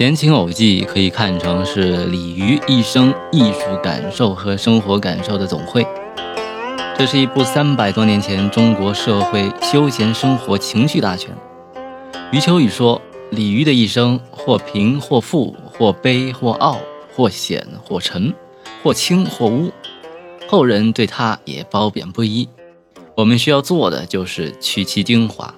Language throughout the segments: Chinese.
闲情偶记可以看成是鲤鱼一生艺术感受和生活感受的总汇。这是一部三百多年前中国社会休闲生活情绪大全。余秋雨说：“鲤鱼的一生，或贫或富，或悲或傲，或险或沉，或轻或污，后人对他也褒贬不一。我们需要做的就是取其精华。”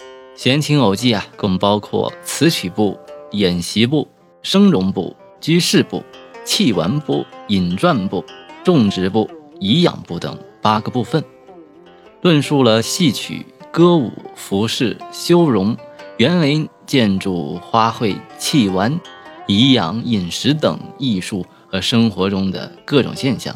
《闲情偶记》啊，共包括词曲部。演习部、声容部、居士部、器玩部、引传部、种植部、颐养部等八个部分，论述了戏曲、歌舞、服饰、修容、园林、建筑、花卉、器玩、颐养、饮食等艺术和生活中的各种现象。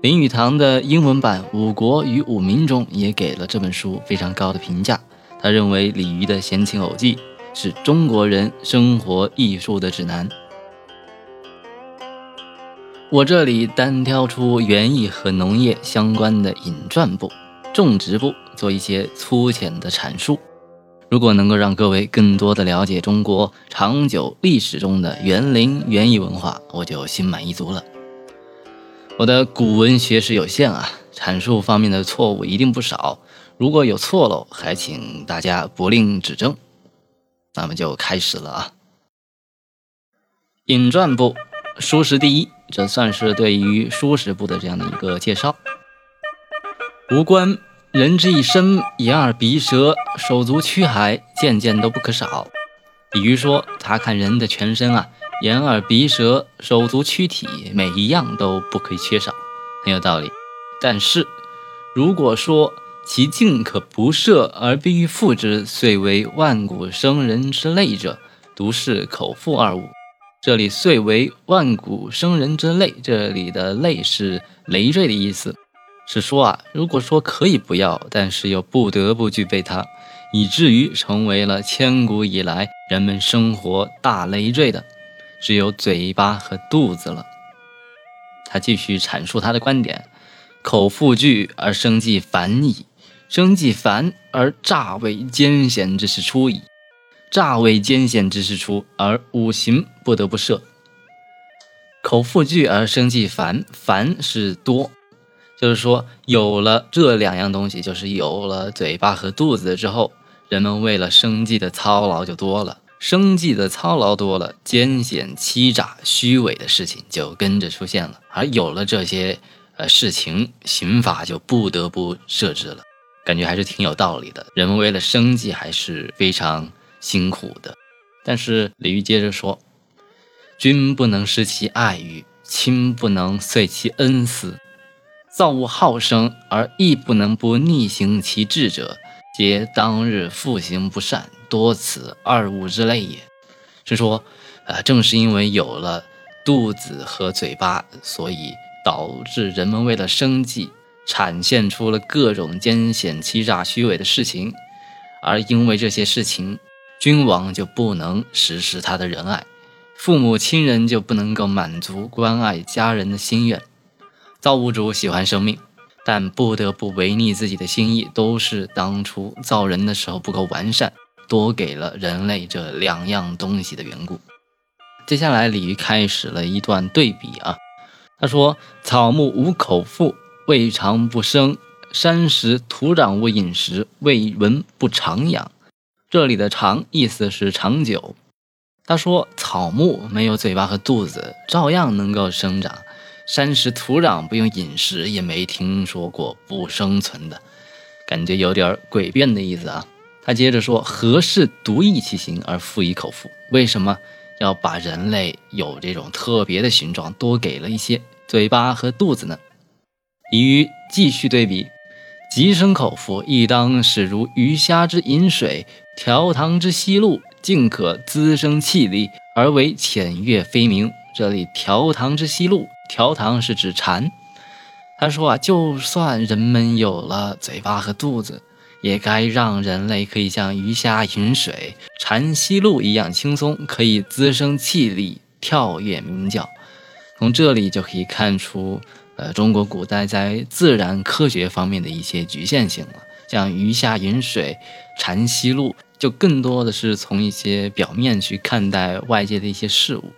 林语堂的英文版《五国与五民》中也给了这本书非常高的评价，他认为李渔的《闲情偶记》。是中国人生活艺术的指南。我这里单挑出园艺和农业相关的引传部、种植部做一些粗浅的阐述。如果能够让各位更多的了解中国长久历史中的园林园艺文化，我就心满意足了。我的古文学识有限啊，阐述方面的错误一定不少。如果有错漏，还请大家不吝指正。那么就开始了啊！引传部，书识第一，这算是对于书识部的这样的一个介绍。无关人之一生，眼耳鼻舌、手足躯骸，件件都不可少。比如说，他看人的全身啊，眼耳鼻舌、手足躯体，每一样都不可以缺少，很有道理。但是，如果说，其境可不设而必欲复之，遂为万古生人之类者，独是口腹二物。这里“遂为万古生人之类”，这里的“类”是累赘的意思，是说啊，如果说可以不要，但是又不得不具备它，以至于成为了千古以来人们生活大累赘的，只有嘴巴和肚子了。他继续阐述他的观点：口腹具而生计繁矣。生计繁而诈为艰险之事出矣，诈为艰险之事出，而五行不得不设。口腹具而生计繁，繁是多，就是说有了这两样东西，就是有了嘴巴和肚子之后，人们为了生计的操劳就多了，生计的操劳多了，艰险欺诈虚伪的事情就跟着出现了，而有了这些呃事情，刑法就不得不设置了。感觉还是挺有道理的。人们为了生计还是非常辛苦的。但是李煜接着说：“君不能失其爱欲，亲不能遂其恩思。造物好生，而亦不能不逆行其志者，皆当日复行不善，多此二物之类也。”是说，呃，正是因为有了肚子和嘴巴，所以导致人们为了生计。产现出了各种艰险、欺诈、虚伪的事情，而因为这些事情，君王就不能实施他的仁爱，父母亲人就不能够满足关爱家人的心愿。造物主喜欢生命，但不得不违逆自己的心意，都是当初造人的时候不够完善，多给了人类这两样东西的缘故。接下来，鲤鱼开始了一段对比啊，他说：“草木无口腹。”未尝不生，山石土壤无饮食，未闻不长养。这里的“长”意思是长久。他说，草木没有嘴巴和肚子，照样能够生长；山石土壤不用饮食，也没听说过不生存的，感觉有点诡辩的意思啊。他接着说：“何事独异其形而复以口腹？为什么要把人类有这种特别的形状，多给了一些嘴巴和肚子呢？”鲤鱼继续对比，即生口福，亦当使如鱼虾之饮水，调糖之吸露，尽可滋生气力，而为浅悦飞鸣。这里调糖之吸露，调糖是指蝉。他说啊，就算人们有了嘴巴和肚子，也该让人类可以像鱼虾饮水、蝉吸露一样轻松，可以滋生气力，跳跃鸣叫。从这里就可以看出。呃，中国古代在自然科学方面的一些局限性了，像鱼虾饮水、蝉吸露，就更多的是从一些表面去看待外界的一些事物，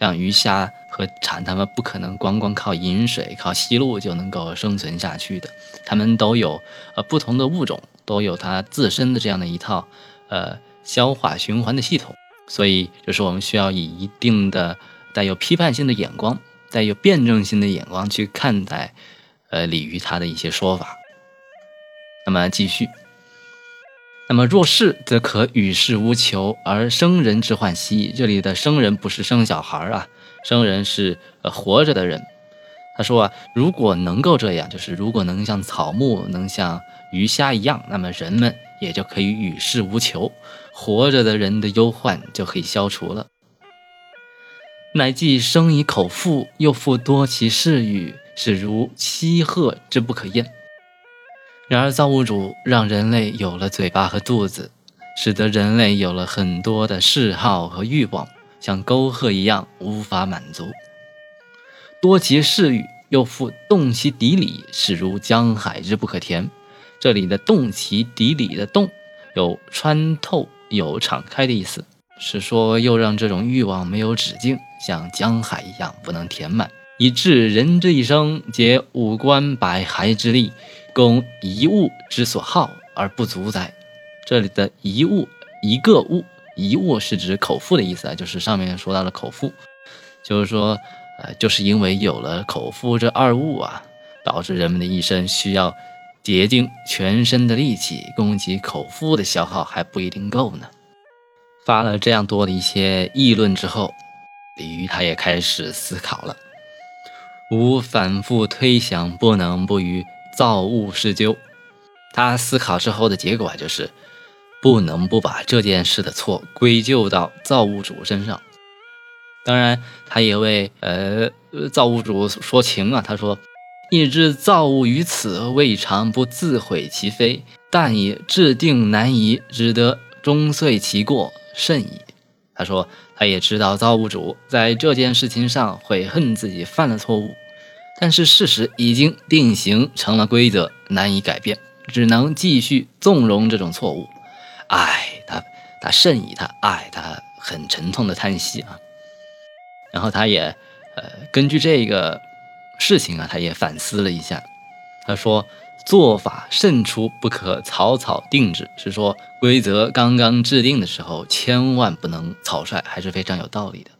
像鱼虾和蝉，它们不可能光光靠饮水、靠吸露就能够生存下去的，它们都有呃不同的物种，都有它自身的这样的一套呃消化循环的系统，所以就是我们需要以一定的带有批判性的眼光，带有辩证性的眼光去看待呃鲤鱼它的一些说法。那么继续，那么若是则可与世无求而生人之患兮。这里的生人不是生小孩啊，生人是呃活着的人。他说啊，如果能够这样，就是如果能像草木、能像鱼虾一样，那么人们也就可以与世无求，活着的人的忧患就可以消除了。乃既生以口腹，又复多其事欲，是如七壑之不可厌。然而，造物主让人类有了嘴巴和肚子，使得人类有了很多的嗜好和欲望，像沟壑一样无法满足。多其事欲，又复动其底里，是如江海之不可填。这里的“动其底里”的“动”，有穿透、有敞开的意思，是说又让这种欲望没有止境，像江海一样不能填满，以致人这一生皆五官百骸之力。供一物之所好而不足哉？这里的一物一个物一物是指口腹的意思啊，就是上面说到了口腹，就是说，呃，就是因为有了口腹这二物啊，导致人们的一生需要竭尽全身的力气供给口腹的消耗还不一定够呢。发了这样多的一些议论之后，李渔他也开始思考了，吾反复推想，不能不于。造物施究，他思考之后的结果就是，不能不把这件事的错归咎到造物主身上。当然，他也为呃造物主说情啊。他说：“亦知造物于此，未尝不自毁其非，但以制定难移，只得终遂其过甚矣。”他说，他也知道造物主在这件事情上悔恨自己犯了错误。但是事实已经定型成了规则，难以改变，只能继续纵容这种错误。唉，他他甚矣，他唉，他很沉痛的叹息啊。然后他也呃根据这个事情啊，他也反思了一下。他说做法慎出，不可草草定制，是说规则刚刚制定的时候，千万不能草率，还是非常有道理的。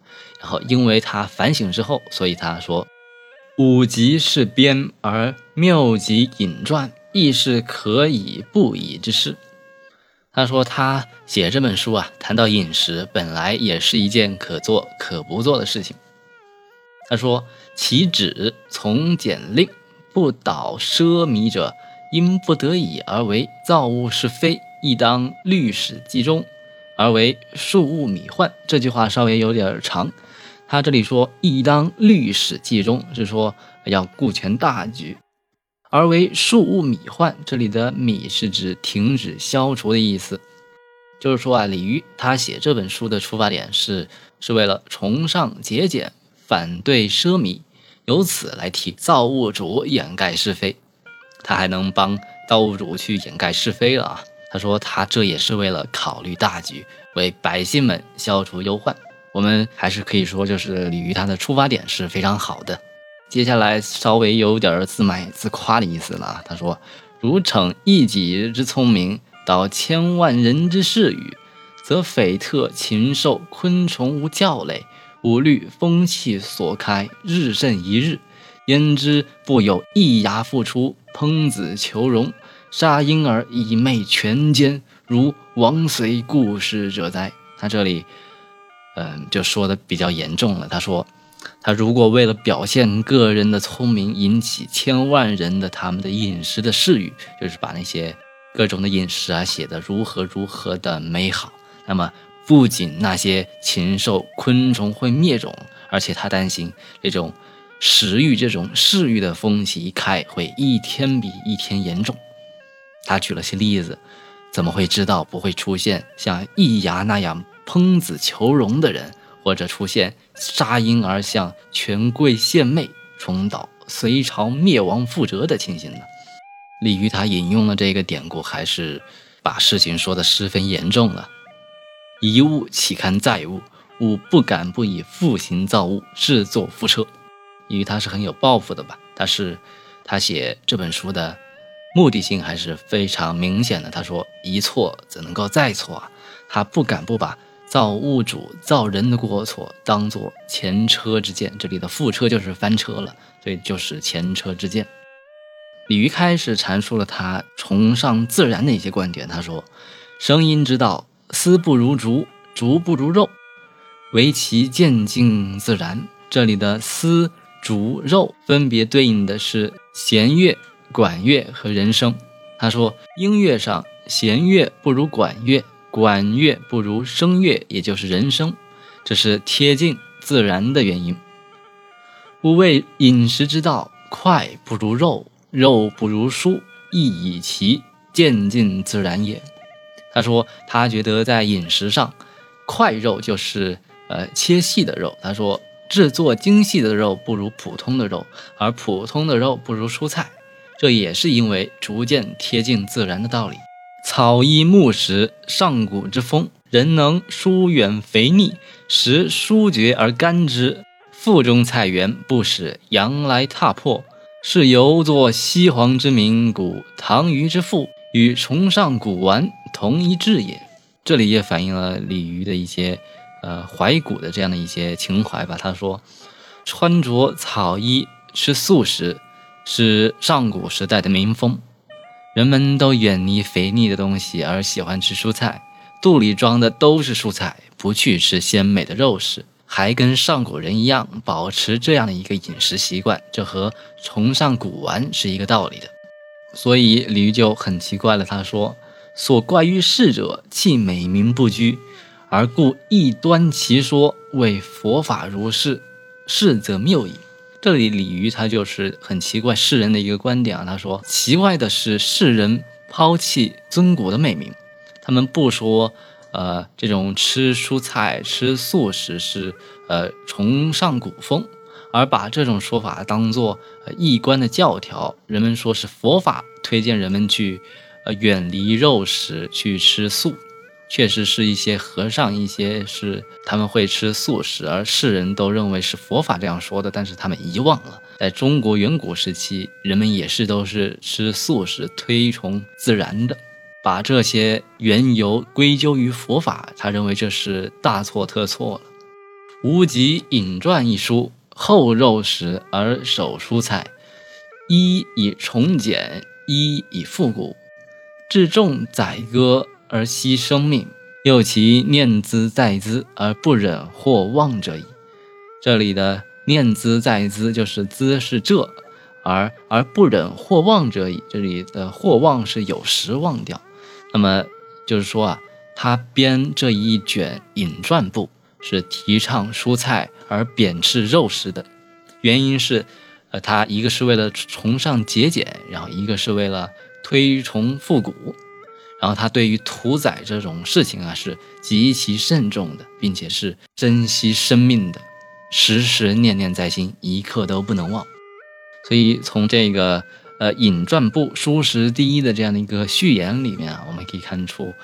然后因为他反省之后，所以他说。五极是编，而妙极隐传，亦是可以不以之事。他说，他写这本书啊，谈到饮食，本来也是一件可做可不做的事情。他说，其旨从简令，不倒奢靡者，因不得已而为造物是非，亦当律史记中，而为庶物米患。这句话稍微有点长。他这里说“亦当律史记中”，是说要顾全大局，而为庶务米患。这里的“米”是指停止、消除的意思。就是说啊，李渔他写这本书的出发点是是为了崇尚节俭，反对奢靡，由此来替造物主掩盖是非。他还能帮造物主去掩盖是非了啊！他说他这也是为了考虑大局，为百姓们消除忧患。我们还是可以说，就是鲤鱼他的出发点是非常好的。接下来稍微有点自卖自夸的意思了啊。他说：“如逞一己之聪明，导千万人之事语，则匪特禽兽昆虫无教类，五律风气所开，日甚一日。焉知不有一牙复出，烹子求荣，杀婴儿以媚权奸，如王随故事者哉？”他这里。嗯，就说的比较严重了。他说，他如果为了表现个人的聪明，引起千万人的他们的饮食的嗜欲，就是把那些各种的饮食啊写的如何如何的美好，那么不仅那些禽兽昆虫会灭种，而且他担心这种食欲、这种嗜欲的风气一开，会一天比一天严重。他举了些例子，怎么会知道不会出现像易牙那样？烹子求荣的人，或者出现杀婴儿向权贵献媚，重蹈隋朝灭亡覆辙的情形呢？李渔他引用了这个典故，还是把事情说的十分严重了。一物岂堪再物？吾不敢不以复行造物，制作复车。因为他是很有抱负的吧？他是他写这本书的目的性还是非常明显的。他说：“一错怎能够再错啊？”他不敢不把造物主造人的过错当做前车之鉴。这里的覆车就是翻车了，所以就是前车之鉴。李渔开始阐述了他崇尚自然的一些观点。他说：“声音之道，丝不如竹，竹不如肉。”唯其渐进自然，这里的丝、竹、肉分别对应的是弦乐、管乐和人声。他说，音乐上弦乐不如管乐，管乐不如声乐，也就是人声，这是贴近自然的原因。吾谓饮食之道，快不如肉，肉不如酥，亦以其渐进自然也。他说，他觉得在饮食上，块肉就是。呃，切细的肉，他说制作精细的肉不如普通的肉，而普通的肉不如蔬菜，这也是因为逐渐贴近自然的道理。草衣木食，上古之风，人能疏远肥腻，食疏绝而甘之。腹中菜园，不使羊来踏破，是犹作西皇之名，古唐虞之父，与崇尚古玩同一志也。这里也反映了鲤鱼的一些。呃，怀古的这样的一些情怀吧。他说，穿着草衣、吃素食是上古时代的民风，人们都远离肥腻的东西，而喜欢吃蔬菜，肚里装的都是蔬菜，不去吃鲜美的肉食，还跟上古人一样保持这样的一个饮食习惯，这和崇尚古玩是一个道理的。所以李煜就很奇怪了，他说：“所怪于世者，弃美名不居。”而故异端其说为佛法如是，是则谬矣。这里鲤鱼他就是很奇怪世人的一个观点啊。他说奇怪的是世人抛弃尊古的美名，他们不说呃这种吃蔬菜吃素食是呃崇尚古风，而把这种说法当做异观的教条。人们说是佛法推荐人们去呃远离肉食去吃素。确实是一些和尚，一些是他们会吃素食，而世人都认为是佛法这样说的，但是他们遗忘了，在中国远古时期，人们也是都是吃素食，推崇自然的，把这些缘由归咎于佛法，他认为这是大错特错了。无极引传一书，厚肉食而守蔬菜，一以重简，一以复古，至重宰割。而惜生命，又其念兹在兹而不忍或忘者矣。这里的念兹在兹就是兹是这，而而不忍或忘者矣。这里的或忘是有时忘掉。那么就是说啊，他编这一卷引传部是提倡蔬菜而贬斥肉食的，原因是，呃，他一个是为了崇尚节俭，然后一个是为了推崇复古。然后他对于屠宰这种事情啊是极其慎重的，并且是珍惜生命的，时时念念在心，一刻都不能忘。所以从这个呃引传部书食第一的这样的一个序言里面啊，我们可以看出，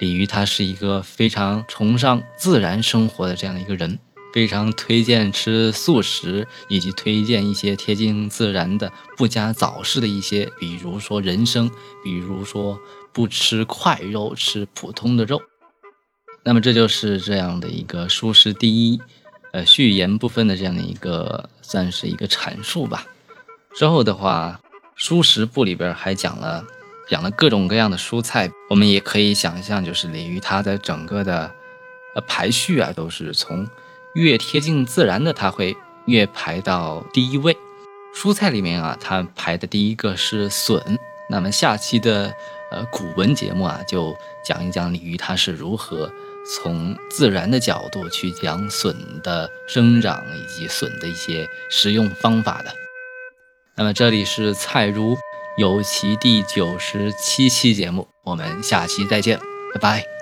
李渔他是一个非常崇尚自然生活的这样的一个人。非常推荐吃素食，以及推荐一些贴近自然的、不加早市的一些，比如说人参，比如说不吃块肉，吃普通的肉。那么这就是这样的一个书食第一，呃，序言部分的这样的一个算是一个阐述吧。之后的话，书食部里边还讲了讲了各种各样的蔬菜，我们也可以想象，就是鲤鱼它的整个的呃排序啊，都是从。越贴近自然的，它会越排到第一位。蔬菜里面啊，它排的第一个是笋。那么下期的呃古文节目啊，就讲一讲鲤鱼它是如何从自然的角度去讲笋的生长以及笋的一些食用方法的。那么这里是菜如有其第九十七期节目，我们下期再见，拜拜。